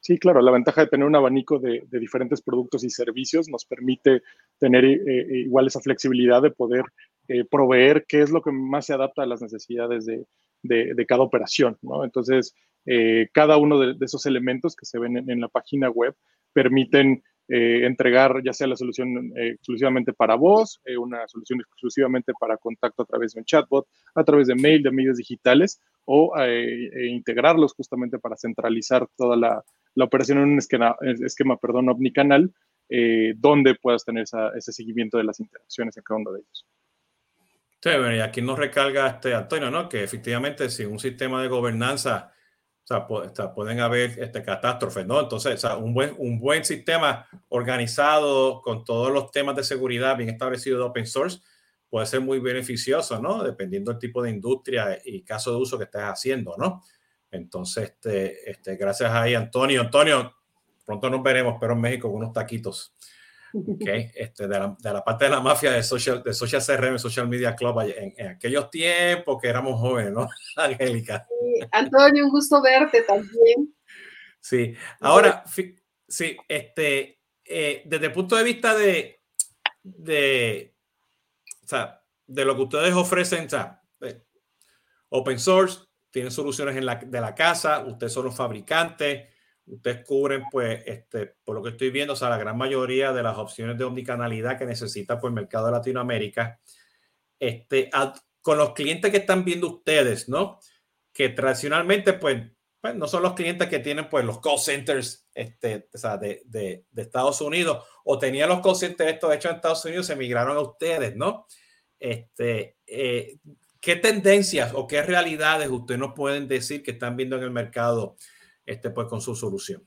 B: Sí, claro, la ventaja de tener un abanico de, diferentes productos y servicios nos permite tener eh, eh, igual esa flexibilidad de poder eh, proveer qué es lo que más se adapta a las necesidades de, de, de cada operación, ¿no? Entonces, eh, cada uno de, esos elementos que se ven en, la página web permiten eh, entregar ya sea la solución eh, exclusivamente para voz, una solución exclusivamente para contacto a través de un chatbot, a través de mail, de medios digitales, o integrarlos justamente para centralizar toda la, operación en un esquema, esquema perdón, omnicanal, donde puedas tener ese seguimiento de las interacciones en cada uno de ellos.
A: Sí, y aquí nos recarga este Antonio, ¿no? Que efectivamente, si un sistema de gobernanza o sea, pueden haber este, catástrofes, ¿no? Entonces, o sea, un, buen, un buen sistema organizado con todos los temas de seguridad bien establecido de open source puede ser muy beneficioso, ¿no? Dependiendo del tipo de industria y caso de uso que estés haciendo, ¿no? Entonces, este, este, gracias ahí, Antonio. Antonio, pronto nos veremos, pero en México con unos taquitos. Okay, este, de, la, de, la, parte de la mafia de Social, de social CRM, Social Media Club, en, en aquellos tiempos que éramos jóvenes, ¿no? Angélica.
C: Antonio, un gusto verte también.
A: Sí, ahora, sí, este, eh, desde el punto de vista de, de, o sea, de lo que ustedes ofrecen, o sea, open source, tienen soluciones en la, de la casa, ustedes son los fabricantes, ustedes cubren, pues, este, por lo que estoy viendo, o sea, la gran mayoría de las opciones de omnicanalidad que necesita pues, el mercado de Latinoamérica, este, con los clientes que están viendo ustedes, ¿no? Que tradicionalmente, pues, pues, no son los clientes que tienen, pues, los call centers este, o sea, de, de, Estados Unidos, o tenían los call centers estos hechos en Estados Unidos, se emigraron a ustedes, ¿no? Este, eh, ¿Qué tendencias o qué realidades ustedes nos pueden decir que están viendo en el mercado? Este, pues, con su solución?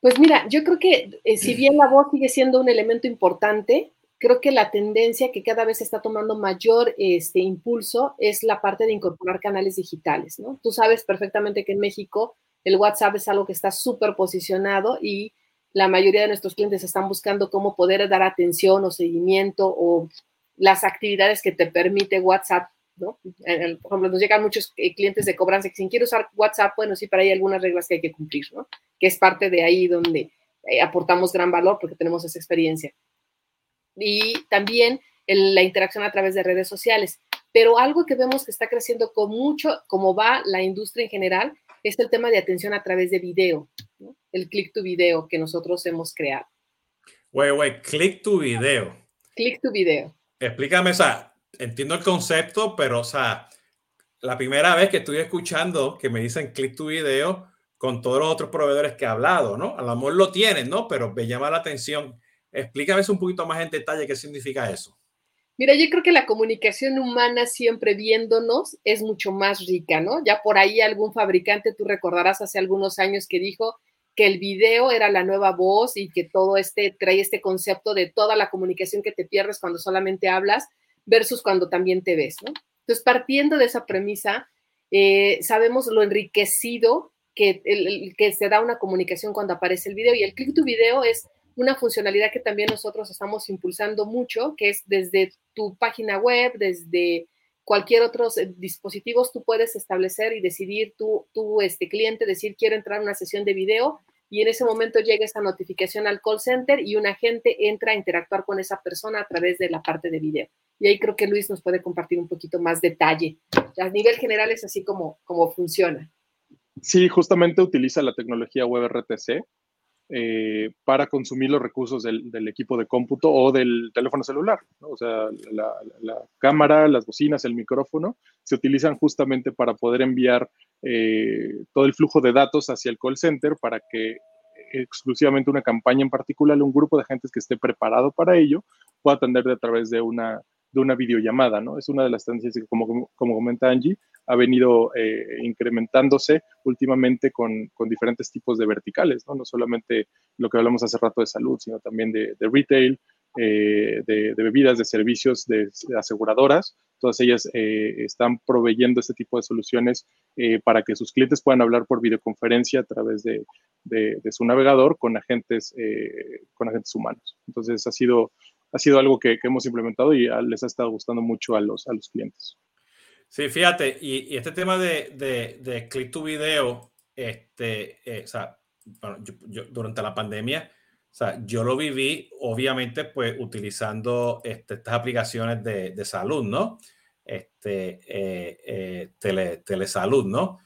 C: Pues mira, yo creo que eh, si bien la voz sigue siendo un elemento importante, creo que la tendencia que cada vez está tomando mayor este, impulso es la parte de incorporar canales digitales, ¿no? Tú sabes perfectamente que en México el WhatsApp es algo que está súper posicionado y la mayoría de nuestros clientes están buscando cómo poder dar atención o seguimiento o las actividades que te permite WhatsApp ¿no? por ejemplo, nos llegan muchos eh, clientes de cobranza que si quiero usar WhatsApp, bueno, sí, pero hay algunas reglas que hay que cumplir, ¿no? Que es parte de ahí donde eh, aportamos gran valor porque tenemos esa experiencia. Y también la interacción a través de redes sociales. Pero algo que vemos que está creciendo con mucho, como va la industria en general, es el tema de atención a través de video, el click to video que nosotros hemos creado.
A: Wait, wait, click to video.
C: Click to video.
A: Explícame, esa entiendo el concepto, pero, o sea, la primera vez que estoy escuchando que me dicen click tu video con todos los otros proveedores que he hablado, ¿no? A lo mejor lo tienen, ¿no? Pero me llama la atención. Explícame un poquito más en detalle qué significa eso.
C: Mira, yo creo que la comunicación humana siempre viéndonos es mucho más rica, ¿no? Ya por ahí algún fabricante, tú recordarás hace algunos años que dijo que el video era la nueva voz y que todo este trae este concepto de toda la comunicación que te pierdes cuando solamente hablas versus cuando también te ves, ¿no? Entonces, partiendo de esa premisa, eh, sabemos lo enriquecido que, el, que se da una comunicación cuando aparece el video y el click to video es una funcionalidad que también nosotros estamos impulsando mucho, que es desde tu página web, desde cualquier otro dispositivo, tú puedes establecer y decidir, tú, tú, este cliente, decir, quiero entrar a una sesión de video y en ese momento llega esa notificación al call center y un agente entra a interactuar con esa persona a través de la parte de video. Y ahí creo que Luis nos puede compartir un poquito más detalle. A nivel general es así como, como funciona.
B: Sí, justamente utiliza la tecnología WebRTC eh, para consumir los recursos del, equipo de cómputo o del teléfono celular. O sea, la, cámara, las bocinas, el micrófono se utilizan justamente para poder enviar eh, todo el flujo de datos hacia el call center para que exclusivamente una campaña en particular, un grupo de agentes que esté preparado para ello, pueda atender a través de una de una videollamada, ¿no? Es una de las tendencias que, como, como comenta Angie, ha venido eh, incrementándose últimamente con, con, diferentes tipos de verticales, ¿no? No solamente lo que hablamos hace rato de salud, sino también de, de retail, eh, de, de, bebidas, de servicios, de, aseguradoras. Todas ellas eh, están proveyendo este tipo de soluciones para que sus clientes puedan hablar por videoconferencia a través de, su navegador con agentes, con agentes humanos. Entonces, ha sido ha sido algo que, hemos implementado y les ha estado gustando mucho a los, a los clientes.
A: Sí, fíjate, y, este tema de, de, click to video, este, eh, o sea, yo, durante la pandemia, o sea, yo lo viví, obviamente, pues utilizando este, estas aplicaciones de, de salud, ¿no? este, eh, tele, telesalud, ¿no?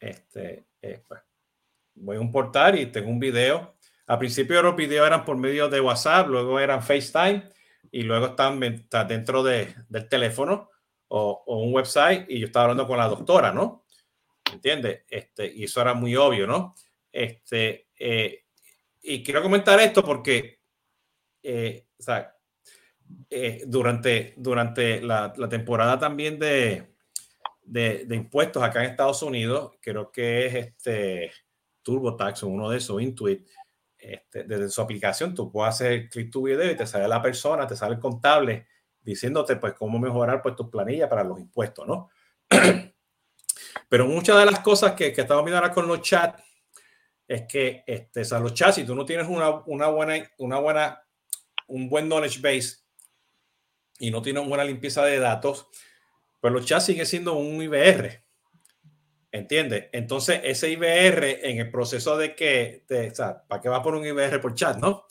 A: Este, pues, voy a importar y tengo un video. Al principio los videos eran por medio de WhatsApp, luego eran FaceTime y luego están dentro de, del teléfono o, un website y yo estaba hablando con la doctora, ¿no? ¿Entiendes? Este, y eso era muy obvio, ¿no? Este, eh, y quiero comentar esto porque, eh, o sea, eh, durante, durante la, la temporada también de, de, de, impuestos acá en Estados Unidos, creo que es este TurboTax o uno de esos, Intuit, este, desde su aplicación tú puedes hacer clic tu video y te sale la persona, te sale el contable diciéndote pues cómo mejorar pues tus planillas para los impuestos, ¿no? Pero muchas de las cosas que, que estamos viendo ahora con los chats es que este, o los chats, si tú no tienes una, una, buena, una buena, un buen knowledge base y no tienes una buena limpieza de datos, pues los chats siguen siendo un IBR. ¿Entiendes? Entonces, ese IBR en el proceso de que, o sea, ¿para qué va por un IBR por chat, no?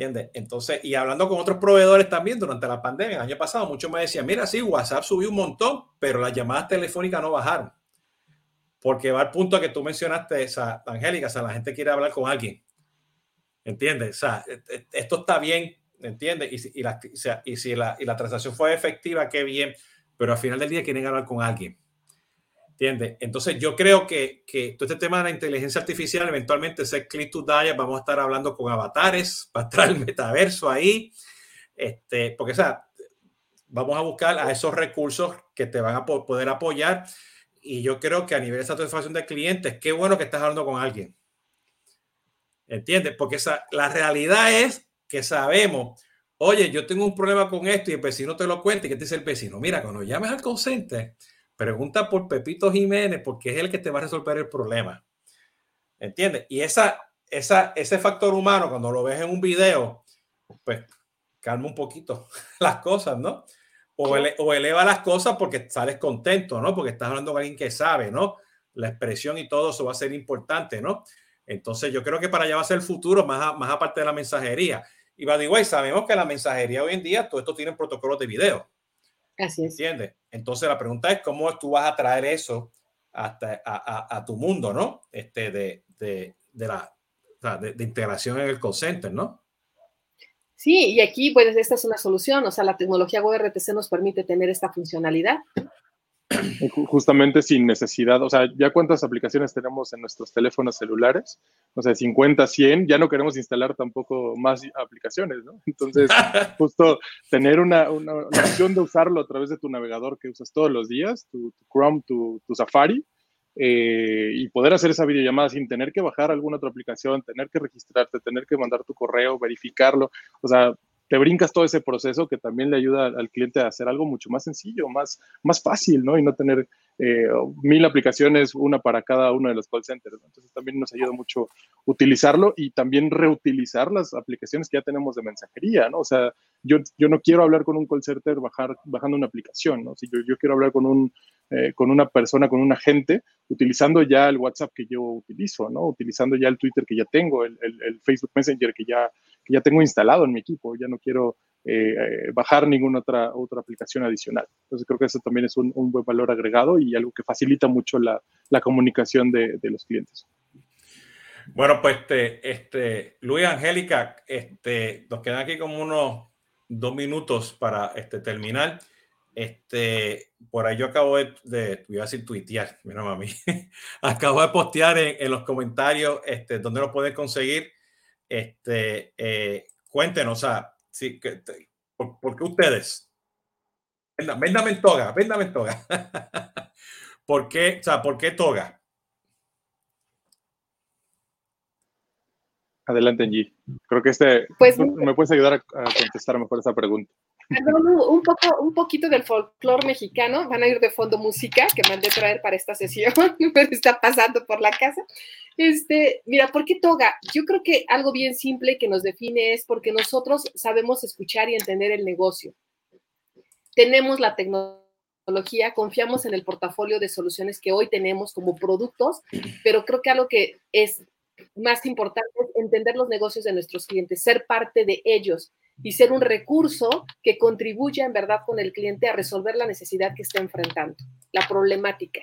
A: ¿Entiendes? Entonces, y hablando con otros proveedores también durante la pandemia, el año pasado, muchos me decían, mira, sí, WhatsApp subió un montón, pero las llamadas telefónicas no bajaron. Porque va al punto que tú mencionaste, esa, Angélica, o sea, la gente quiere hablar con alguien. ¿Entiendes? O sea, e, e, esto está bien, ¿entiendes? Y, y, la, y si la, y la transacción fue efectiva, qué bien, pero al final del día quieren hablar con alguien. ¿Entiendes? Entonces yo creo que, que, todo este tema de la inteligencia artificial, eventualmente ese click to die, vamos a estar hablando con avatares, va a estar el metaverso ahí, este, porque sea, vamos a buscar a esos recursos que te van a poder apoyar y yo creo que a nivel de satisfacción de clientes, qué bueno que estás hablando con alguien. ¿Entiendes? Porque esa, la realidad es que sabemos, oye, yo tengo un problema con esto y el vecino te lo cuenta y que te dice el vecino, mira, cuando llames al consente, Pregunta por Pepito Jiménez porque es el que te va a resolver el problema. ¿Entiendes? Y esa, esa, ese factor humano, cuando lo ves en un video, pues calma un poquito las cosas, ¿no? O, o, eleva las cosas porque sales contento, ¿no? Porque estás hablando con alguien que sabe, ¿no? La expresión y todo eso va a ser importante, ¿no? Entonces yo creo que para allá va a ser el futuro, más, más aparte de la mensajería. Y by the way, sabemos que la mensajería hoy en día, todo esto tiene protocolos de video.
C: Así es.
A: ¿Entiendes? Entonces la pregunta es cómo tú vas a traer eso hasta a, a, tu mundo, ¿no? Este, de, de, de la de, de, integración en el call center, ¿no?
C: Sí, y aquí, pues, esta es una solución. O sea, la tecnología WebRTC nos permite tener esta funcionalidad.
B: Justamente sin necesidad, o sea, ya cuántas aplicaciones tenemos en nuestros teléfonos celulares, o sea, 50, 100, ya no queremos instalar tampoco más aplicaciones, ¿no? Entonces, justo tener una, una, opción de usarlo a través de tu navegador que usas todos los días, tu, Chrome, tu, tu Safari, eh, y poder hacer esa videollamada sin tener que bajar alguna otra aplicación, tener que registrarte, tener que mandar tu correo, verificarlo, o sea, te brincas todo ese proceso que también le ayuda al cliente a hacer algo mucho más sencillo, más, más fácil, ¿no? Y no tener eh, mil aplicaciones, una para cada uno de los call centers. Entonces también nos ayuda mucho utilizarlo y también reutilizar las aplicaciones que ya tenemos de mensajería, ¿no? O sea, yo, yo no quiero hablar con un call center bajar, bajando una aplicación, ¿no? Si yo, yo quiero hablar con, un, eh, con una persona, con un agente, utilizando ya el WhatsApp que yo utilizo, ¿no? Utilizando ya el Twitter que ya tengo, el, el, el Facebook Messenger que ya ya tengo instalado en mi equipo, ya no quiero eh, eh, bajar ninguna otra, otra aplicación adicional. Entonces creo que eso también es un, buen valor agregado y algo que facilita mucho la, la comunicación de, de, los clientes.
A: Bueno, pues este, este, Luis Angélica, este, nos quedan aquí como unos dos minutos para este, terminar. Este, por ahí yo acabo de, de voy a decir tuitear, mira mami, acabo de postear en, en, los comentarios este, donde lo pueden conseguir este, eh, cuéntenos, o sea, sí, que, por, ¿por, qué ustedes? Véndame en toga, véndame en toga. ¿Por qué, o sea, por qué toga?
B: Adelante, Angie. Creo que este pues, me puedes ayudar a, a contestar mejor esa pregunta
C: un, poco, un poquito del folclore mexicano. Van a ir de fondo música que mandé traer para esta sesión, pero está pasando por la casa. Este, mira, ¿por qué toga? Yo creo que algo bien simple que nos define es porque nosotros sabemos escuchar y entender el negocio. Tenemos la tecnología, confiamos en el portafolio de soluciones que hoy tenemos como productos, pero creo que algo que es más importante es entender los negocios de nuestros clientes, ser parte de ellos y ser un recurso que contribuya en verdad con el cliente a resolver la necesidad que está enfrentando, la problemática.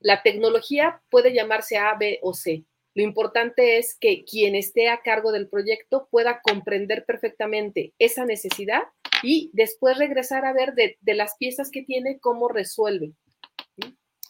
C: La tecnología puede llamarse A, B o C. Lo importante es que quien esté a cargo del proyecto pueda comprender perfectamente esa necesidad y después regresar a ver de, las piezas que tiene cómo resuelve.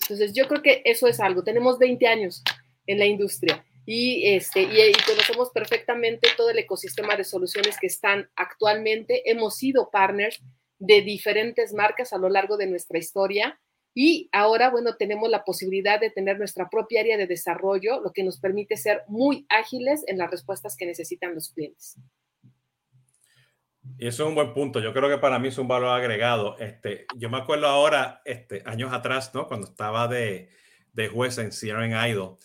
C: Entonces, yo creo que eso es algo. Tenemos 20 años en la industria y, este, y, conocemos perfectamente todo el ecosistema de soluciones que están actualmente. Hemos sido partners de diferentes marcas a lo largo de nuestra historia y ahora, bueno, tenemos la posibilidad de tener nuestra propia área de desarrollo, lo que nos permite ser muy ágiles en las respuestas que necesitan los clientes.
A: Y eso es un buen punto. Yo creo que para mí es un valor agregado. Este, yo me acuerdo ahora, este, años atrás, ¿no? Cuando estaba de, de juez en CRN Idol,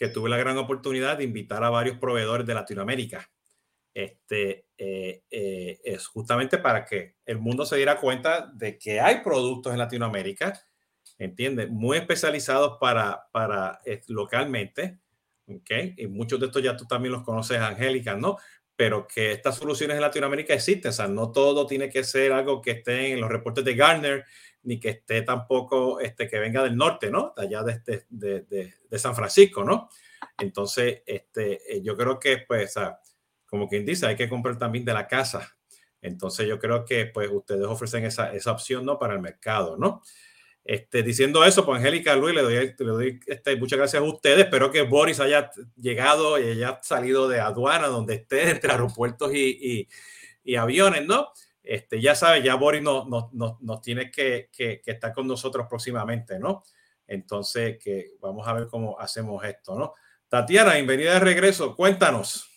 A: que tuve la gran oportunidad de invitar a varios proveedores de Latinoamérica. Este, eh, eh, es justamente para que el mundo se diera cuenta de que hay productos en Latinoamérica, ¿entiendes? Muy especializados para, para eh, localmente, ¿ok? Y muchos de estos ya tú también los conoces, Angélica, ¿no? Pero que estas soluciones en Latinoamérica existen, o sea, no todo tiene que ser algo que esté en los reportes de Gartner, ni que esté tampoco, este, que venga del norte, ¿no? De allá de, este, de, de, San Francisco, ¿no? Entonces, este, eh, yo creo que, pues, como quien dice, hay que comprar también de la casa. Entonces, yo creo que, pues, ustedes ofrecen esa, esa opción, ¿no? Para el mercado, ¿no? Este, diciendo eso, pues Angélica Luis, le doy, le doy este, muchas gracias a ustedes. Espero que Boris haya llegado y haya salido de aduana, donde esté, entre aeropuertos y, y, y aviones, ¿no? Este, ya sabes, ya Boris nos no, no, tiene que, que, estar con nosotros próximamente, ¿no? Entonces, que vamos a ver cómo hacemos esto, ¿no? Tatiana, bienvenida de regreso, cuéntanos.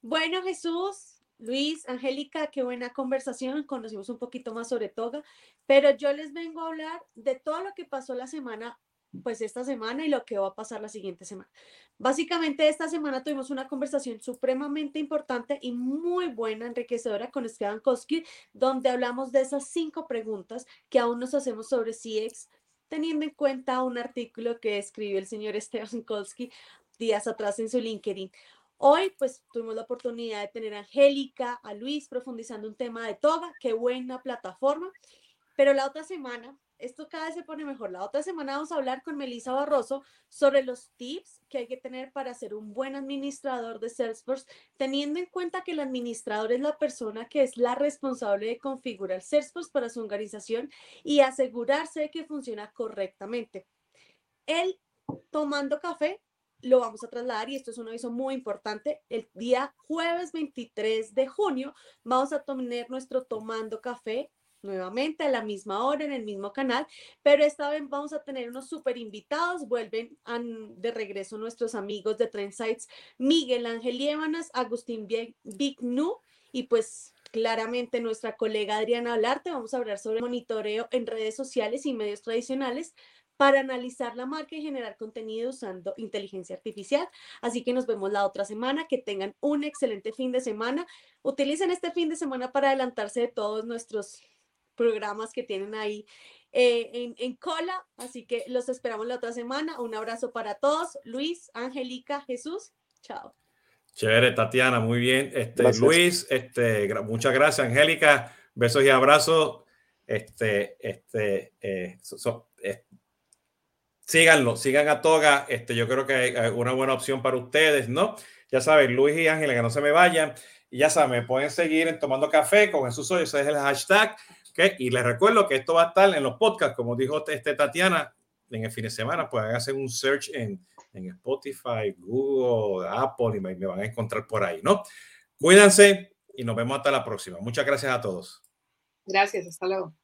D: Bueno, Jesús, Luis, Angélica, qué buena conversación, conocimos un poquito más sobre Toga, pero yo les vengo a hablar de todo lo que pasó la semana pues esta semana y lo que va a pasar la siguiente semana. Básicamente esta semana tuvimos una conversación supremamente importante y muy buena, enriquecedora con Esteban Koski, donde hablamos de esas cinco preguntas que aún nos hacemos sobre CX, teniendo en cuenta un artículo que escribió el señor Esteban Koski días atrás en su LinkedIn. Hoy, pues, tuvimos la oportunidad de tener a Angélica, a Luis, profundizando un tema de Toga, qué buena plataforma. Pero la otra semana esto cada vez se pone mejor. La otra semana vamos a hablar con Melissa Barroso sobre los tips que hay que tener para ser un buen administrador de Salesforce, teniendo en cuenta que el administrador es la persona que es la responsable de configurar Salesforce para su organización y asegurarse de que funciona correctamente. El tomando café lo vamos a trasladar y esto es un aviso muy importante. El día jueves 23 de junio vamos a tener nuestro tomando café nuevamente a la misma hora en el mismo canal, pero esta vez vamos a tener unos super invitados, vuelven de regreso nuestros amigos de Trendsites, Miguel Ángel Lievanas, Agustín Bignu y pues claramente nuestra colega Adriana Olarte, vamos a hablar sobre monitoreo en redes sociales y medios tradicionales para analizar la marca y generar contenido usando inteligencia artificial. Así que nos vemos la otra semana. Que tengan un excelente fin de semana. Utilicen este fin de semana para adelantarse de todos nuestros programas que tienen ahí eh, en, cola. Así que los esperamos la otra semana. Un abrazo para todos. Luis, Angélica, Jesús. Chao.
A: Chévere, Tatiana, muy bien. Este, Luis, este, muchas gracias, Angélica. Besos y abrazos. Este, este, eh, eh, síganlo, sigan a Toga. Este, yo creo que hay una buena opción para ustedes, ¿no? Ya saben, Luis y Ángela, que no se me vayan. Y ya saben, me pueden seguir en Tomando Café con Jesús Hoy, ese es el hashtag. Y les recuerdo que esto va a estar en los podcasts, como dijo este Tatiana, en el fin de semana, pues hacer un search en, en Spotify, Google, Apple y me, me van a encontrar por ahí, ¿no? Cuídense y nos vemos hasta la próxima. Muchas gracias a todos.
C: Gracias, hasta luego.